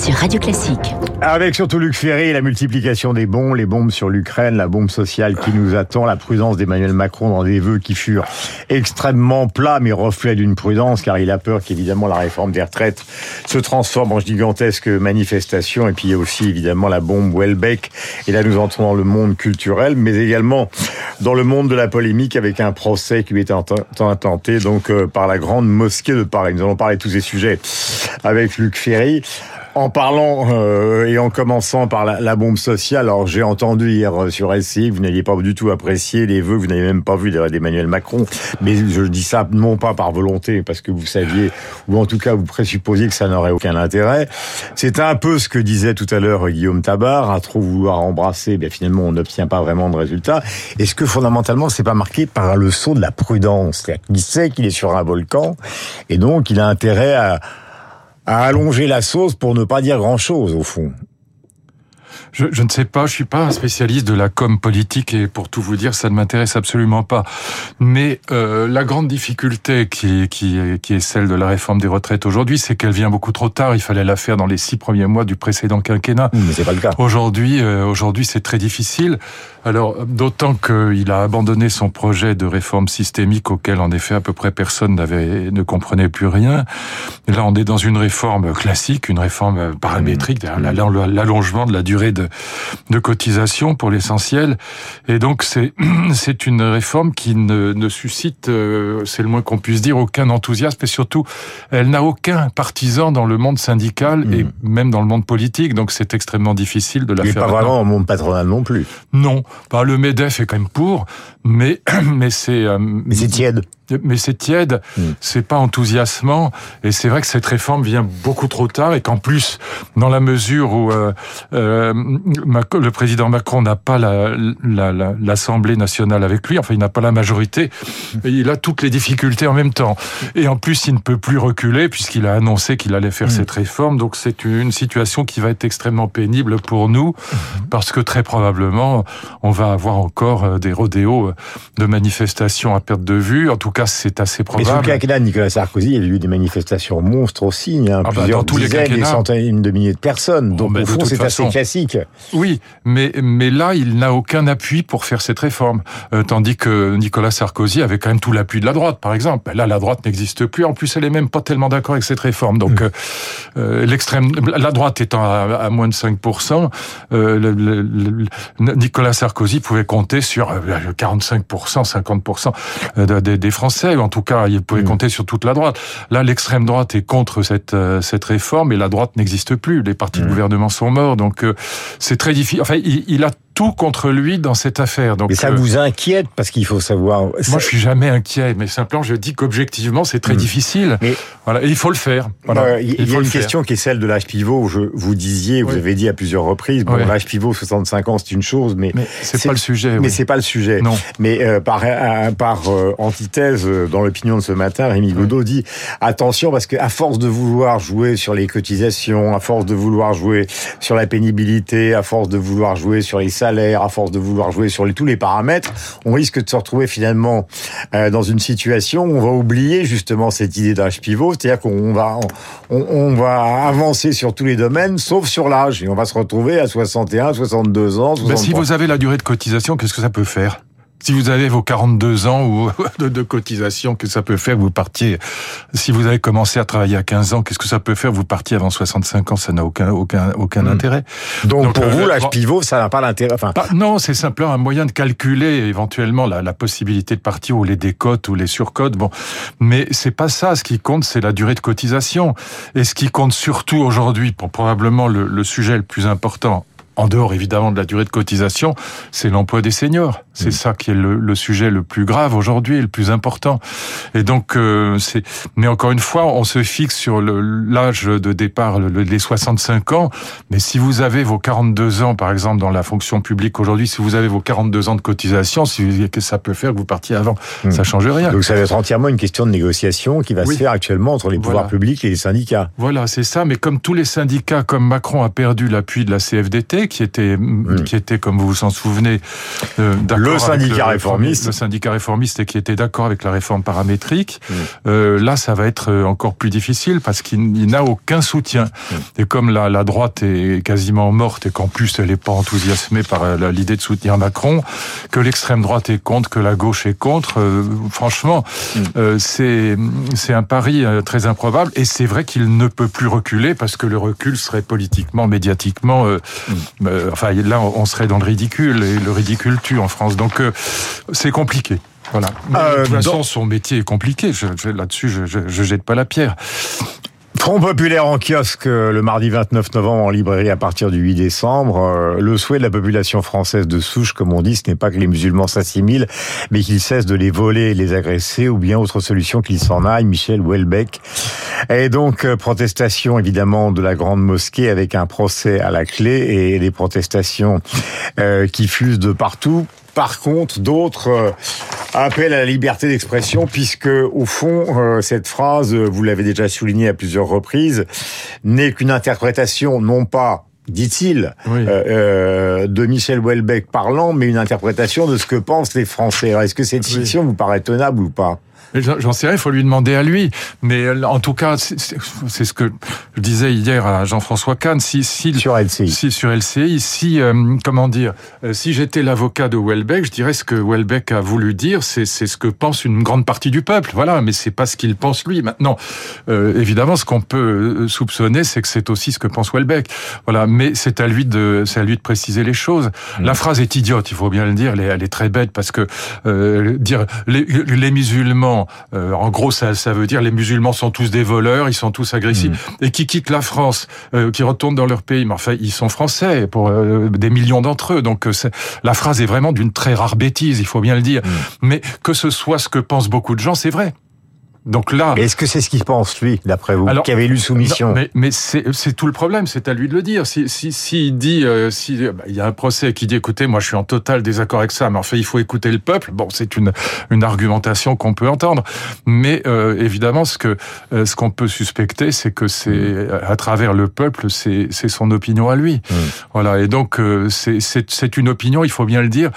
sur Radio Classique. Avec surtout Luc Ferry, la multiplication des bombes, les bombes sur l'Ukraine, la bombe sociale qui nous attend, la prudence d'Emmanuel Macron dans des vœux qui furent extrêmement plats, mais reflet d'une prudence, car il a peur qu'évidemment la réforme des retraites se transforme en gigantesque manifestation. Et puis il y a aussi évidemment la bombe Welbeck. Et là, nous entrons dans le monde culturel, mais également dans le monde de la polémique avec un procès qui lui est intenté donc euh, par la grande mosquée de Paris. Nous allons parler de tous ces sujets avec Luc Ferry. En parlant euh, et en commençant par la, bombe sociale, alors j'ai entendu hier euh, sur SCI que vous n'aviez pas du tout apprécié les vœux, vous n'avez même pas vu d'Emmanuel Macron, mais je dis ça non pas par volonté, parce que vous saviez, ou en tout cas vous présupposiez que ça n'aurait aucun intérêt. C'est un peu ce que disait tout à l'heure Guillaume Tabar, à trop vouloir embrasser, bien finalement on n'obtient pas vraiment de résultat. Est-ce que fondamentalement c'est pas marqué par le saut de la prudence Il sait qu'il est sur un volcan, et donc il a intérêt à à allonger la sauce pour ne pas dire grand-chose, au fond. Je, je, ne sais pas, je suis pas un spécialiste de la com politique et pour tout vous dire, ça ne m'intéresse absolument pas. Mais euh, la grande difficulté qui, qui, qui est celle de la réforme des retraites aujourd'hui, c'est qu'elle vient beaucoup trop tard. Il fallait la faire dans les six premiers mois du précédent quinquennat. Mais c'est pas le cas. Aujourd'hui, euh, aujourd'hui, c'est très difficile. Alors, d'autant qu'il a abandonné son projet de réforme systémique auquel, en effet, à peu près personne n'avait, ne comprenait plus rien. Là, on est dans une réforme classique, une réforme paramétrique, mmh. l'allongement de la durée de, de cotisation pour l'essentiel. Et donc, c'est, c'est une réforme qui ne, ne suscite, euh, c'est le moins qu'on puisse dire, aucun enthousiasme et surtout, elle n'a aucun partisan dans le monde syndical mmh. et même dans le monde politique. Donc, c'est extrêmement difficile de la et faire. pas vraiment le monde patronal non plus. Non. Bah, le MEDEF est quand même pour, mais, mais c'est... Euh, mais c'est tiède mais c'est tiède, mmh. c'est pas enthousiasmant, et c'est vrai que cette réforme vient beaucoup trop tard, et qu'en plus, dans la mesure où euh, euh, le président Macron n'a pas l'Assemblée la, la, nationale avec lui, enfin il n'a pas la majorité, il a toutes les difficultés en même temps, et en plus il ne peut plus reculer puisqu'il a annoncé qu'il allait faire mmh. cette réforme, donc c'est une situation qui va être extrêmement pénible pour nous, parce que très probablement on va avoir encore des rodéos de manifestations à perte de vue, en tout cas c'est assez probable. Mais sous le quinquennat de Nicolas Sarkozy, il y a eu des manifestations monstres aussi. Il y a bah plusieurs dans dizaines, des centaines de milliers de personnes. Donc, oh, au fond, c'est assez classique. Oui, mais, mais là, il n'a aucun appui pour faire cette réforme. Euh, tandis que Nicolas Sarkozy avait quand même tout l'appui de la droite, par exemple. Là, la droite n'existe plus. En plus, elle est même pas tellement d'accord avec cette réforme. Donc, mmh. euh, l'extrême, la droite étant à, à moins de 5%, euh, le, le, le, Nicolas Sarkozy pouvait compter sur 45%, 50% des, des Français en tout cas, il pouvait mmh. compter sur toute la droite. Là, l'extrême droite est contre cette euh, cette réforme et la droite n'existe plus. Les partis mmh. de gouvernement sont morts, donc euh, c'est très difficile. Enfin, il, il a tout contre lui dans cette affaire. Donc, mais ça euh, vous inquiète parce qu'il faut savoir. Moi, je suis jamais inquiet, mais simplement, je dis qu'objectivement, c'est très mmh. difficile. Mais voilà, et il faut le faire. Voilà. Euh, il, il y a une question qui est celle de l'âge pivot. Je vous disiez, vous oui. avez dit à plusieurs reprises, bon, oui. l'âge pivot 65 ans, c'est une chose, mais, mais c'est pas le sujet. Mais oui. c'est pas le sujet. Non. Mais euh, par par antithèse, dans l'opinion de ce matin, Rémi Godot dit attention parce qu'à force de vouloir jouer sur les cotisations, à force de vouloir jouer sur la pénibilité, à force de vouloir jouer sur les salaire, à force de vouloir jouer sur les, tous les paramètres, on risque de se retrouver finalement euh, dans une situation où on va oublier justement cette idée d'âge pivot, c'est-à-dire qu'on va on, on, va avancer sur tous les domaines, sauf sur l'âge, et on va se retrouver à 61, 62 ans. 63. Ben, si vous avez la durée de cotisation, qu'est-ce que ça peut faire? Si vous avez vos 42 ans ou de, de, cotisation, que ça peut faire vous partiez Si vous avez commencé à travailler à 15 ans, qu'est-ce que ça peut faire Vous partiez avant 65 ans, ça n'a aucun aucun aucun mmh. intérêt. Donc, Donc pour euh, vous, l'âge pivot, ça n'a pas d'intérêt. Enfin, pas, non, c'est simplement un moyen de calculer éventuellement la, la, possibilité de partir ou les décotes ou les surcotes. Bon, mais c'est pas ça. Ce qui compte, c'est la durée de cotisation. Et ce qui compte surtout aujourd'hui, pour probablement le, le sujet le plus important en dehors évidemment de la durée de cotisation, c'est l'emploi des seniors. C'est mmh. ça qui est le, le, sujet le plus grave aujourd'hui et le plus important. Et donc, euh, c'est. Mais encore une fois, on se fixe sur l'âge de départ, le, les 65 ans. Mais si vous avez vos 42 ans, par exemple, dans la fonction publique aujourd'hui, si vous avez vos 42 ans de cotisation, si que ça peut faire que vous partiez avant, mmh. ça change rien. Donc ça va être entièrement une question de négociation qui va oui. se faire actuellement entre les pouvoirs publics et les syndicats. Voilà, c'est ça. Mais comme tous les syndicats, comme Macron a perdu l'appui de la CFDT, qui était, mmh. qui était, comme vous vous en souvenez, euh, d'accord. Le syndicat réformiste. Le syndicat réformiste et qui était d'accord avec la réforme paramétrique. Mm. Euh, là, ça va être euh, encore plus difficile parce qu'il n'a aucun soutien. Mm. Et comme la, la, droite est quasiment morte et qu'en plus elle n'est pas enthousiasmée par euh, l'idée de soutenir Macron, que l'extrême droite est contre, que la gauche est contre, euh, franchement, mm. c'est c'est un pari très improbable. Et c'est vrai qu'il ne peut plus reculer parce que le recul serait politiquement, médiatiquement, enfin là on serait dans le ridicule et le ridicule tue en France. Donc c'est compliqué. Voilà. Euh, de toute façon, son métier est compliqué. Là-dessus, je, je, je jette pas la pierre. Front populaire en kiosque euh, le mardi 29 novembre en librairie à partir du 8 décembre. Euh, le souhait de la population française de souche, comme on dit, ce n'est pas que les musulmans s'assimilent, mais qu'ils cessent de les voler et les agresser, ou bien autre solution qu'ils s'en aillent. Michel Houellebecq. Et donc, protestation évidemment de la grande mosquée avec un procès à la clé et des protestations qui fusent de partout. Par contre, d'autres euh, appellent à la liberté d'expression, puisque au fond, euh, cette phrase, vous l'avez déjà souligné à plusieurs reprises, n'est qu'une interprétation non pas dit-il, euh, de Michel Houellebecq parlant, mais une interprétation de ce que pensent les Français. Est-ce que cette fiction vous paraît tenable ou pas? J'en sais rien, il faut lui demander à lui. Mais euh, en tout cas, c'est ce que je disais hier à Jean-François Kahn. Si, si, sur LCI. Si, sur LCI. Si, euh, comment dire, euh, si j'étais l'avocat de Welbeck, je dirais ce que Welbeck a voulu dire, c'est ce que pense une grande partie du peuple. Voilà, mais c'est pas ce qu'il pense lui. Maintenant, évidemment, ce qu'on peut soupçonner, c'est que c'est aussi ce que pense Welbeck. Voilà, mais c'est à lui de, c'est à lui de préciser les choses. Mmh. La phrase est idiote, il faut bien le dire. Elle est, elle est très bête parce que dire les, les musulmans euh, en gros, ça, ça, veut dire les musulmans sont tous des voleurs, ils sont tous agressifs. Mm. Et qui quittent la France, euh, qui retournent dans leur pays, mais enfin, ils sont français pour euh, des millions d'entre eux. Donc la phrase est vraiment d'une très rare bêtise, il faut bien le dire. Mm. Mais que ce soit ce que pensent beaucoup de gens, c'est vrai. Donc là, est-ce que c'est ce qu'il pense lui, d'après vous, qui avait lu Soumission Mais, mais c'est tout le problème, c'est à lui de le dire. Si si, si dit, euh, si bah, il y a un procès qui dit, écoutez, moi je suis en total désaccord avec ça, mais en fait il faut écouter le peuple. Bon, c'est une une argumentation qu'on peut entendre, mais euh, évidemment ce que euh, ce qu'on peut suspecter, c'est que c'est à travers le peuple, c'est c'est son opinion à lui. Mmh. Voilà, et donc euh, c'est c'est une opinion, il faut bien le dire,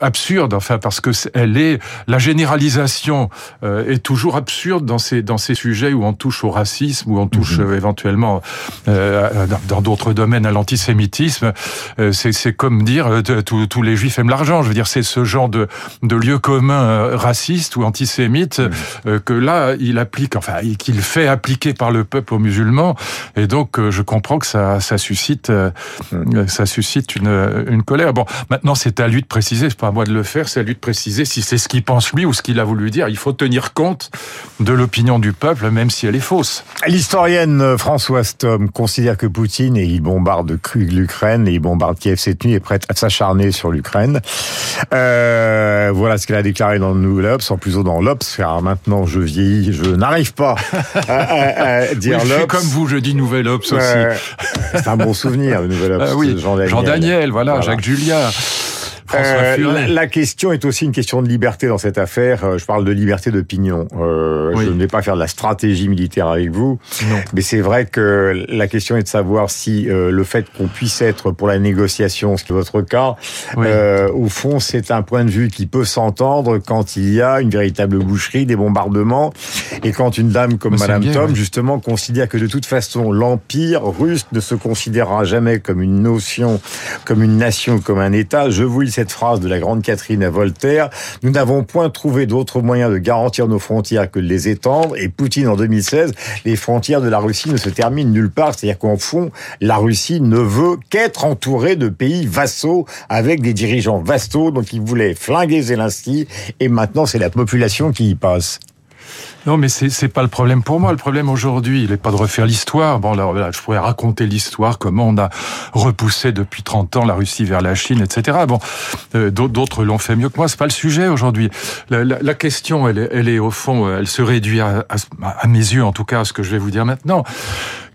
absurde, enfin parce que elle est la généralisation est toujours absurde dans ces dans ces sujets où on touche au racisme, où on touche mhm. euh, éventuellement euh, dans d'autres domaines à l'antisémitisme. Euh, c'est comme dire tous les juifs aiment l'argent. Je veux dire, c'est ce genre de de lieu commun raciste ou antisémite mhm. que là il applique, enfin qu'il fait appliquer par le peuple aux musulmans. Et donc je comprends que ça ça suscite mhm. ça suscite une une colère. Bon, maintenant c'est à lui de préciser, c'est pas à moi de le faire, c'est à lui de préciser si c'est ce qu'il pense lui ou ce qu'il a voulu dire. Il faut tenir compte de l'opinion du peuple, même si elle est fausse. L'historienne Françoise Tom considère que Poutine, et il bombarde l'Ukraine, et il bombarde Kiev cette nuit, est prête à s'acharner sur l'Ukraine. Euh, voilà ce qu'elle a déclaré dans le Nouvel Obs, en plus dans l'Obs, car maintenant je vieillis, je n'arrive pas à, dire oui, je suis comme vous, je dis Nouvel Obs aussi. C'est un bon souvenir, le Nouvel Obs. Ah oui, Jean Daniel, Jean Daniel voilà, voilà. Jacques Euh, la, question est aussi une question de liberté dans cette affaire. Euh, je parle de liberté d'opinion. Euh, Je ne vais pas faire de la stratégie militaire avec vous, non. mais c'est vrai que la question est de savoir si le fait qu'on puisse être pour la négociation, ce qui est votre cas, au fond, c'est un point de vue qui peut s'entendre quand il y a une véritable boucherie, des bombardements, et quand une dame comme Madame bien, Tom, justement, considère que de toute façon, l'empire russe ne se considérera jamais comme une notion, comme une nation, comme un État. Je vous le cette phrase de la grande Catherine à Voltaire, nous n'avons point trouvé d'autre moyen de garantir nos frontières que de les étendre. Et Poutine en 2016, les frontières de la Russie ne se terminent nulle part. C'est-à-dire qu'en fond, la Russie ne veut qu'être entourée de pays vassaux avec des dirigeants vassaux. Donc il voulait flinguer Zelensky et maintenant c'est la population qui y passe. Non, mais c'est c'est pas le problème pour moi. Le problème aujourd'hui, il n'est pas de refaire l'histoire. Bon, là, je pourrais raconter l'histoire, comment on a repoussé depuis 30 ans la Russie vers la Chine, etc. Bon, euh, d'autres l'ont fait mieux que moi. C'est pas le sujet aujourd'hui. La, la, la, question, elle elle est au fond, elle se réduit à, à, à mes yeux, en tout cas, à ce que je vais vous dire maintenant.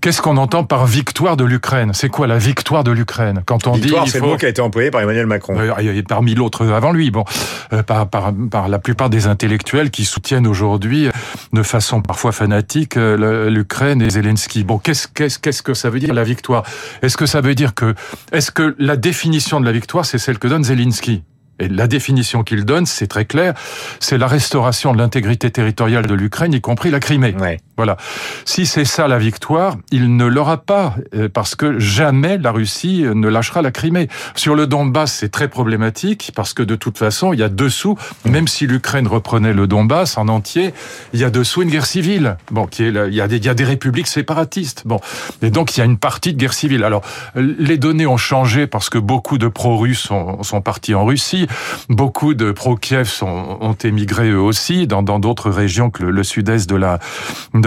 Qu'est-ce qu'on entend par victoire de l'Ukraine? C'est quoi la victoire de l'Ukraine? Quand on victoire, dit, c'est faut... le mot qui a été employé par Emmanuel Macron. Et parmi l'autre avant lui, bon, euh, par, par, par la plupart des intellectuels qui soutiennent aujourd'hui, de façon parfois fanatique, euh, l'Ukraine et Zelensky. Bon, qu'est-ce qu'est-ce qu'est-ce que ça veut dire la victoire? Est-ce que ça veut dire que est-ce que la définition de la victoire c'est celle que donne Zelensky? Et la définition qu'il donne, c'est très clair, c'est la restauration de l'intégrité territoriale de l'Ukraine, y compris la Crimée. Voilà. Si c'est ça la victoire, il ne l'aura pas, euh, parce que jamais la Russie ne lâchera la Crimée. Sur le Donbass, c'est très problématique, parce que de toute façon, il y a dessous, même si l'Ukraine reprenait le Donbass en entier, il y a dessous une guerre civile. Bon, il y a des, républiques séparatistes. Bon. Et donc, il y a une partie de guerre civile. Alors, les données ont changé parce que beaucoup de pro-russes sont, sont partis en Russie. Beaucoup de pro-Kiev ont émigré eux aussi dans d'autres régions que le, sud-est de la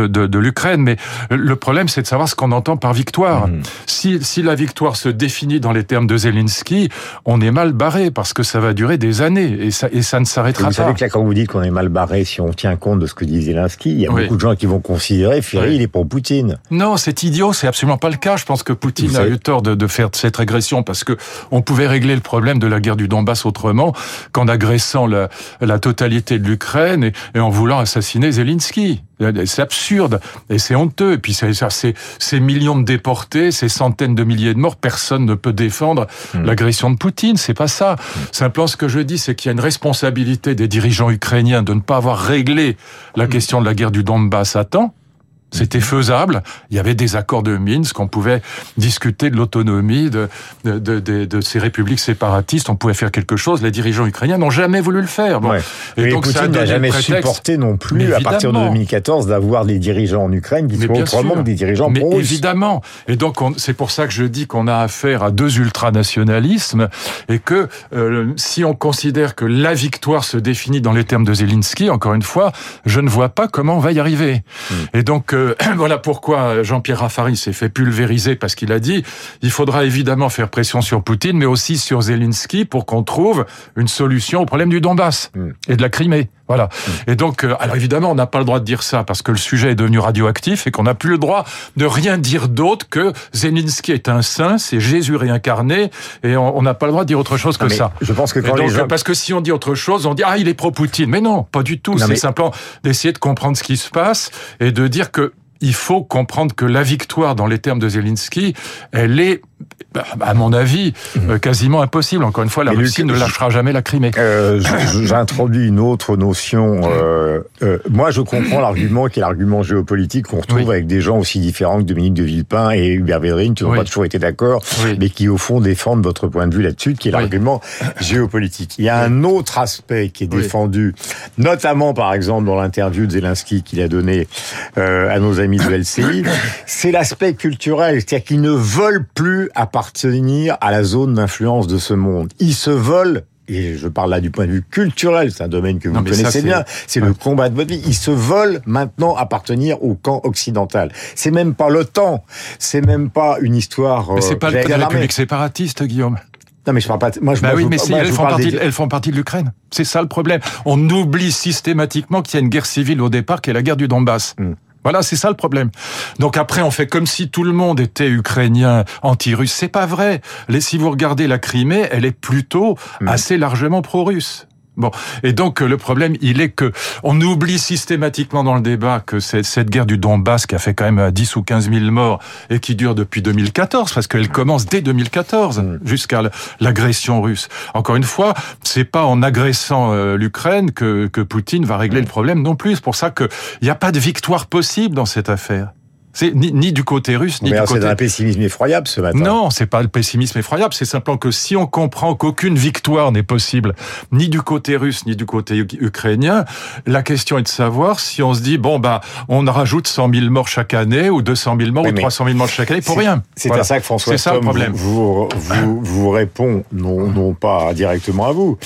de, de, de l'Ukraine. Mais le problème, c'est de savoir ce qu'on entend par victoire. Mmh. Si, si la victoire se définit dans les termes de Zelensky, on est mal barré parce que ça va durer des années et ça, et ça ne s'arrêtera pas. Vous savez que là, quand vous dites qu'on est mal barré, si on tient compte de ce que dit Zelensky, il y a beaucoup de gens qui vont considérer Ferry, il est pour Poutine. Non, c'est idiot, c'est absolument pas le cas. Je pense que Poutine a eu tort de, de faire cette agression parce que on pouvait régler le problème de la guerre du Donbass autrement qu'en agressant la, la, totalité de l'Ukraine et, et, en voulant assassiner Zelensky. C'est absurde et c'est honteux. Et puis c'est ces millions de déportés, ces centaines de milliers de morts, personne ne peut défendre mmh. l'agression de Poutine. C'est pas ça. Mmh. Simplement, ce que je dis, c'est qu'il y a une responsabilité des dirigeants ukrainiens de ne pas avoir réglé la mmh. question de la guerre du Donbass à temps. C'était faisable. Il y avait des accords de Minsk. On pouvait discuter de l'autonomie de, de, de, de, ces républiques séparatistes. On pouvait faire quelque chose. Les dirigeants ukrainiens n'ont jamais voulu le faire. Bon. Et, donc Poutine n'a jamais supporté non plus, à partir de 2014, d'avoir des dirigeants en Ukraine qui soient autrement que des dirigeants Mais évidemment. Et donc, c'est pour ça que je dis qu'on a affaire à deux ultranationalismes et que euh, si on considère que la victoire se définit dans les termes de Zelensky, encore une fois, je ne vois pas comment on va y arriver. Hmm. Et donc, euh, voilà pourquoi Jean-Pierre Raffarin s'est fait pulvériser parce qu'il a dit il faudra évidemment faire pression sur Poutine, mais aussi sur Zelensky pour qu'on trouve une solution au problème du Donbass mm. et de la Crimée. Voilà. Mm. Et donc, euh, alors évidemment, on n'a pas le droit de dire ça parce que le sujet est devenu radioactif et qu'on n'a plus le droit de rien dire d'autre que Zelensky est un saint, c'est Jésus réincarné et on n'a pas le droit de dire autre chose que ça. Je pense que quand donc, les gens... parce que si on dit autre chose, on dit ah il est pro-Poutine, mais non, pas du tout. C'est simplement d'essayer de comprendre ce qui se passe et de dire que il faut comprendre que la victoire, dans les termes de Zelensky, elle est, à mon avis, mhm. euh, quasiment impossible. Encore une fois, la Russie ne lâchera jamais la Crimée. Euh, J'introduis une autre notion. Euh, euh, moi, je comprends l'argument qui est l'argument géopolitique qu'on retrouve avec des gens aussi différents que Dominique de Villepin et Hubert Védrine, qui n'ont pas toujours été d'accord, mais qui, au fond, défendent votre point de vue là-dessus, qui est l'argument géopolitique. Il y a un autre aspect qui est défendu, notamment, par exemple, dans l'interview de Zelensky qu'il a donné à nos amis de LCI, c'est l'aspect culturel, c'est-à-dire qu'ils ne veulent plus appartenir à la zone d'influence de ce monde. Ils se veulent et je parle là du point de vue culturel, c'est un domaine que vous connaissez bien, c'est le combat de votre vie. Ils se veulent maintenant appartenir au camp occidental. C'est même pas l'OTAN, c'est même pas une histoire. Mais c'est pas euh, la République séparatiste, Guillaume. Non, mais je parle pas. Moi, je, bah oui, mais si elles, font partie, elles font partie de l'Ukraine. C'est ça le problème. On oublie systématiquement qu'il y a une guerre civile au départ, qui est la guerre du Donbass. Hmm. Voilà, c'est ça le problème. Donc après, on fait comme si tout le monde était ukrainien, anti-russe. C'est pas vrai. si vous regardez la Crimée, elle est plutôt assez largement pro-russe. Bon, et donc le problème, il est que on oublie systématiquement dans le débat que cette guerre du Donbass qui a fait quand même 10 ou 15 000 morts et qui dure depuis 2014, parce qu'elle commence dès 2014 mm. jusqu'à l'agression russe. Encore une fois, c'est pas en agressant euh, l'Ukraine que, que Poutine va régler le problème non plus. C'est pour ça qu'il n'y a pas de victoire possible dans cette affaire. C'est ni, ni, du côté russe, ni du côté... C'est un pessimisme effroyable ce matin. Non, c'est pas le pessimisme effroyable, c'est simplement que si on comprend qu'aucune victoire n'est possible, ni du côté russe, ni du côté ukrainien, la question est de savoir si on se dit, bon, bah, on rajoute 100 000 morts chaque année, ou 200 000 morts, ou 300 000 morts chaque année, pour rien. C'est à ça que François ça, Tom vous, vous, vous, répond, non, non pas directement à vous,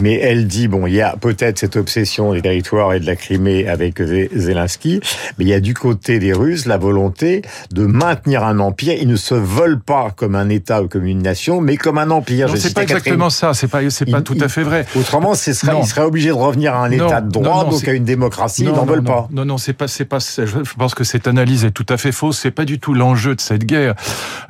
mais elle dit, bon, il y a peut-être cette obsession des territoires et de la Crimée avec Zelensky, mais il y a du côté des Russes la volonté de maintenir un empire. Ils ne se veulent pas comme un État ou comme une nation, mais comme un empire. Non, c'est pas exactement ça. C'est pas, c'est pas tout à fait vrai. Autrement, ce serait, ils seraient obligés de revenir à un État de droit, donc à une démocratie. ils n'en veulent pas. Non, non, c'est pas, c'est pas. Je pense que cette analyse est tout à fait fausse. C'est pas du tout l'enjeu de cette guerre.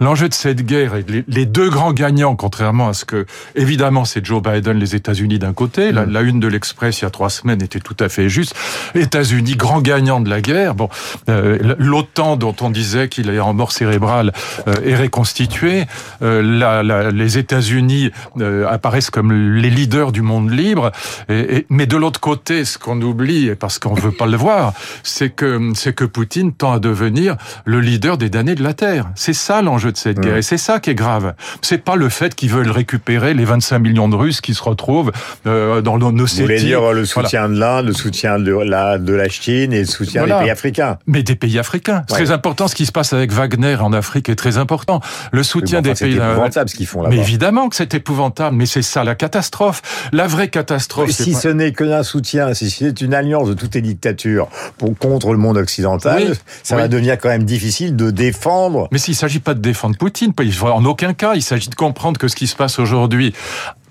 L'enjeu de cette guerre, les, les, deux grands gagnants, contrairement à ce que, évidemment, c'est Joe Biden, les États-Unis d'un côté. La, mm. la, une de l'Express il y a trois semaines était tout à fait juste. États-Unis, grand gagnant de la guerre. Bon, euh, l'OTAN dont on disait qu'il est en mort cérébrale, euh, est reconstitué. Euh, la, la, les États-Unis euh, apparaissent comme les leaders du monde libre. Et, et, mais de l'autre côté, ce qu'on oublie, parce qu'on veut pas le voir, c'est que c'est que Poutine tend à devenir le leader des damnés de la terre. C'est ça l'enjeu de cette guerre, et c'est ça qui est grave. C'est pas le fait qu'ils veulent récupérer les 25 millions de Russes qui se retrouvent euh, dans nos Vous voulez dire le soutien de l'Inde, le soutien de la de la Chine et le soutien Voilà. des pays africains. Mais des pays africains. Ouais. Très important. Ce qui se passe avec Wagner en Afrique est très important. Le soutien Bon, enfin, des pays. C'est épouvantable ce qu'ils font là-bas. Mais évidemment que c'est épouvantable. Mais c'est ça la catastrophe. La vraie catastrophe. Si pas- ce n'est que d'un soutien, si c'est une alliance de toutes les dictatures pour, contre le monde occidental, Oui, ça oui. va devenir quand même difficile de défendre. Mais s'il ne s'agit pas de défendre Poutine, en aucun cas, il s'agit de comprendre que ce qui se passe aujourd'hui,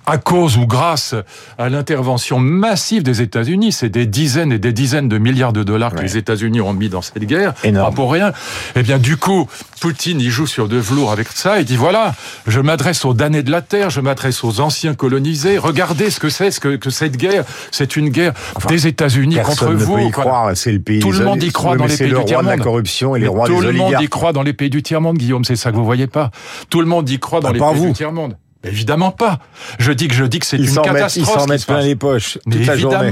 à cause ou grâce à l'intervention massive des États-Unis, c'est des dizaines et des dizaines de milliards de dollars que les États-Unis ont mis dans cette guerre, Énorme. pas pour rien. Eh bien, du coup, Poutine, il joue sur de velours avec ça, il dit voilà, je m'adresse aux damnés de la terre, je m'adresse aux anciens colonisés, regardez ce que c'est, ce que, que cette guerre, c'est une guerre des États-Unis contre ne vous. peut y Voilà. croire. C'est le pays. Tout le monde y croit dans les pays le du roi de la tiers-monde. corruption et les Mais rois tout des le monde y croit dans les pays du tiers-monde, Guillaume, c'est ça que vous voyez pas. Tout le monde y croit dans Ah, les pays vous. du tiers-monde. Évidemment pas. Je dis que je dis que c'est une mettent, ils catastrophe. s'en mettent plein les poches Mais journée.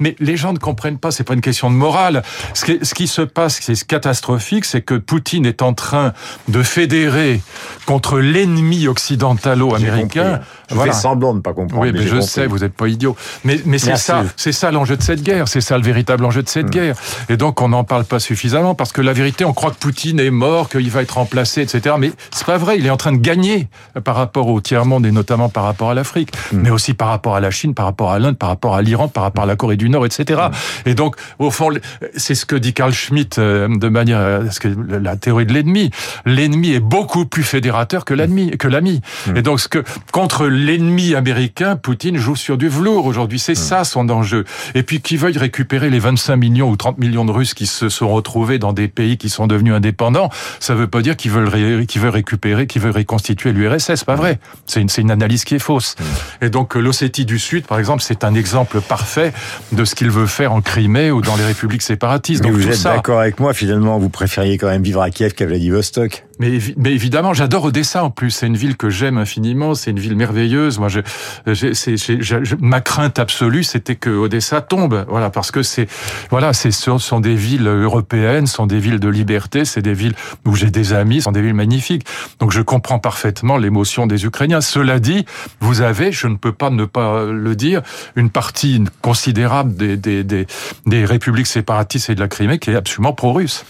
mais les gens ne comprennent pas, c'est pas une question de morale. Ce qui, ce qui se passe, c'est catastrophique, c'est que Poutine est en train de fédérer contre l'ennemi occidentalo-américain. Je fais semblant de ne pas comprendre. Oui, mais, je compris. sais, vous n'êtes pas idiot. Mais, mais c'est ça, c'est ça l'enjeu de cette guerre. C'est ça le véritable enjeu de cette guerre. Et donc, on n'en parle pas suffisamment parce que la vérité, on croit que Poutine est mort, qu'il va être remplacé, etc. Mais c'est pas vrai. Il est en train de gagner par rapport au tiers monde et notamment par rapport à l'Afrique, mais aussi par rapport à la Chine, par rapport à l'Inde, par rapport à l'Iran, par rapport à la Corée du Nord, etc. Et donc, au fond, c'est ce que dit Carl Schmitt euh, de manière, euh, ce que la théorie de l'ennemi. L'ennemi est beaucoup plus fédérateur que l'ennemi, que l'ami. Et donc, ce que contre l'ennemi américain, Poutine joue sur du velours aujourd'hui. C'est ça son enjeu. Et puis, qu'ils veuille récupérer les 25 millions ou 30 millions de Russes qui se sont retrouvés dans des pays qui sont devenus indépendants, ça veut pas dire qu'ils veulent, ré- qu'ils veulent récupérer, qu'ils veulent reconstituer l'URSS. Pas vrai. C'est une, une analyse qui est fausse. Et donc, l'Ossétie du Sud, par exemple, c'est un exemple parfait de ce qu'il veut faire en Crimée ou dans les républiques séparatistes. Mais Donc, vous êtes ça, d'accord avec moi, finalement, vous préfériez quand même vivre à Kiev qu'à Vladivostok? Mais, évi- mais évidemment, j'adore Odessa en plus. C'est une ville que j'aime infiniment. C'est une ville merveilleuse. Moi, je, j'ai- je- ma crainte absolue, c'était que Odessa tombe. Voilà, parce que c'est, voilà, c'est ce sont des villes européennes, sont des villes de liberté, c'est des villes où j'ai des amis, sont des villes magnifiques. Donc, je comprends parfaitement l'émotion des Ukrainiens. Cela dit, vous avez, je ne peux pas ne pas le dire, une partie considérable des, des, des, des républiques séparatistes et de la Crimée qui est absolument pro-russe.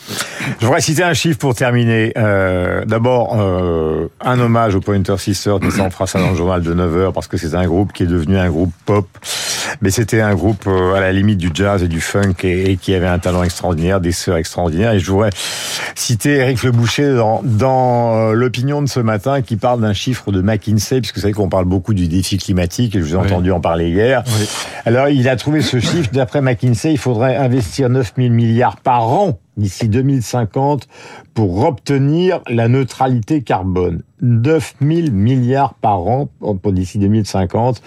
Je voudrais citer un chiffre pour terminer. Euh, D'abord, euh, un hommage aux Pointer Sisters, mais ça on fera ça dans le journal de 9h, parce que c'est un groupe qui est devenu un groupe pop. Mais c'était un groupe euh, à la limite du jazz et du funk et, et qui avait un talent extraordinaire, des sœurs extraordinaires. Et je voudrais citer Eric Le Boucher dans, dans euh, l'opinion de ce matin qui parle d'un chiffre de McKinsey, puisque vous savez qu'on parle beaucoup du défi climatique, et je vous ai Oui. entendu en parler hier. Oui. Alors, il a trouvé ce chiffre. D'après McKinsey, il faudrait investir 9 000 milliards par an d'ici 2050 pour obtenir la neutralité carbone. 9 000 milliards par an pour d'ici 2050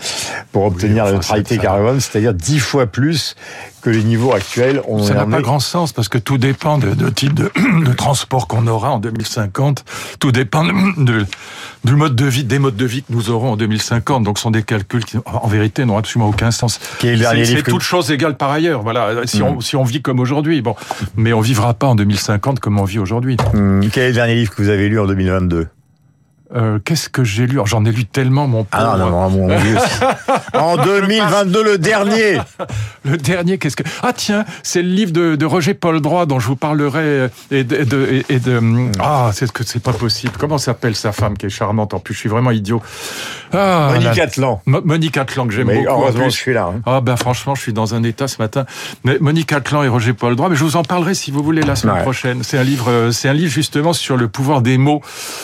pour obtenir enfin, la neutralité carbone, c'est-à-dire 10 fois plus que les niveaux actuels. On Ça n'a pas est- grand sens parce que tout dépend de, de type de, de transport qu'on aura en 2050. Tout dépend de, du mode de vie, des modes de vie que nous aurons en 2050. Donc, ce sont des calculs qui, en vérité, n'ont absolument aucun sens. C'est livre c'est que- toute chose égale par ailleurs. Voilà. Si, on, si on vit comme aujourd'hui, bon, mais on vivra pas en 2050 comme on vit aujourd'hui. Hum, Quel est le dernier livre que vous avez lu en 2022 Euh, Qu'est-ce que j'ai lu? Alors, J'en ai lu tellement, mon pauvre. Ah non, non, non, mon Dieu. En 2022, le dernier Le dernier, qu'est-ce que Ah tiens, c'est le livre de, de Roger Paul Droit dont je vous parlerai euh, et de, et de, et- de- ah c'est que c'est pas possible. Comment s'appelle sa femme qui est charmante En plus, je suis vraiment idiot. Ah, Monique la- Atlan. Mo- Monique Atlan que j'aime beaucoup. en heureusement, je suis là. hein. Ah ben franchement, je suis dans un état ce matin. Mais Monique Atlan et Roger Paul Droit, mais je vous en parlerai si vous voulez la semaine Ouais. prochaine. C'est un livre, euh, c'est un livre justement sur le pouvoir des mots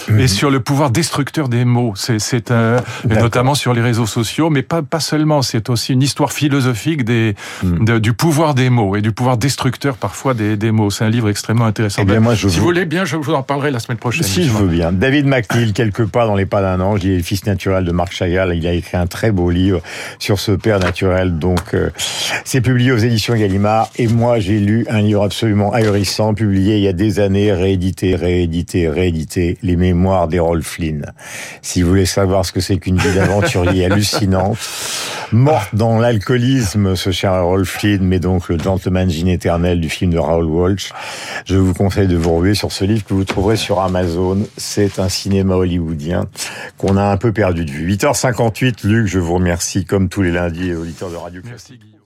Mhm. et sur le pouvoir destructeur des mots. C'est, un, notamment sur les réseaux sociaux, mais pas, pas seulement. C'est aussi une histoire philosophique des, hmm. du pouvoir des mots et du pouvoir destructeur parfois des, des mots. C'est un livre extrêmement intéressant. Eh bien, moi, je si vous voulez bien, je vous en parlerai la semaine prochaine. Si je veux bien. David McNeil, quelque part dans les pas d'un ange, il est le fils naturel de Marc Chagall. Il a écrit un très beau livre sur ce père naturel. Donc, euh, c'est publié aux éditions Gallimard. Et moi, j'ai lu un livre absolument ahurissant, publié il y a des années, réédité, réédité, réédité, Les Mémoires d'Errol Flynn. Si vous voulez savoir ce que c'est qu'une vie d'aventurier hallucinante, morte dans l'alcoolisme, ce cher Errol Flynn, mais donc le gentleman gin éternel du film de Raoul Walsh, je vous conseille de vous ruer sur ce livre que vous trouverez sur Amazon. C'est un cinéma hollywoodien qu'on a un peu perdu de vue. 8h58, Luc, je vous remercie comme tous les lundis, auditeurs de Radio Merci Guillaume.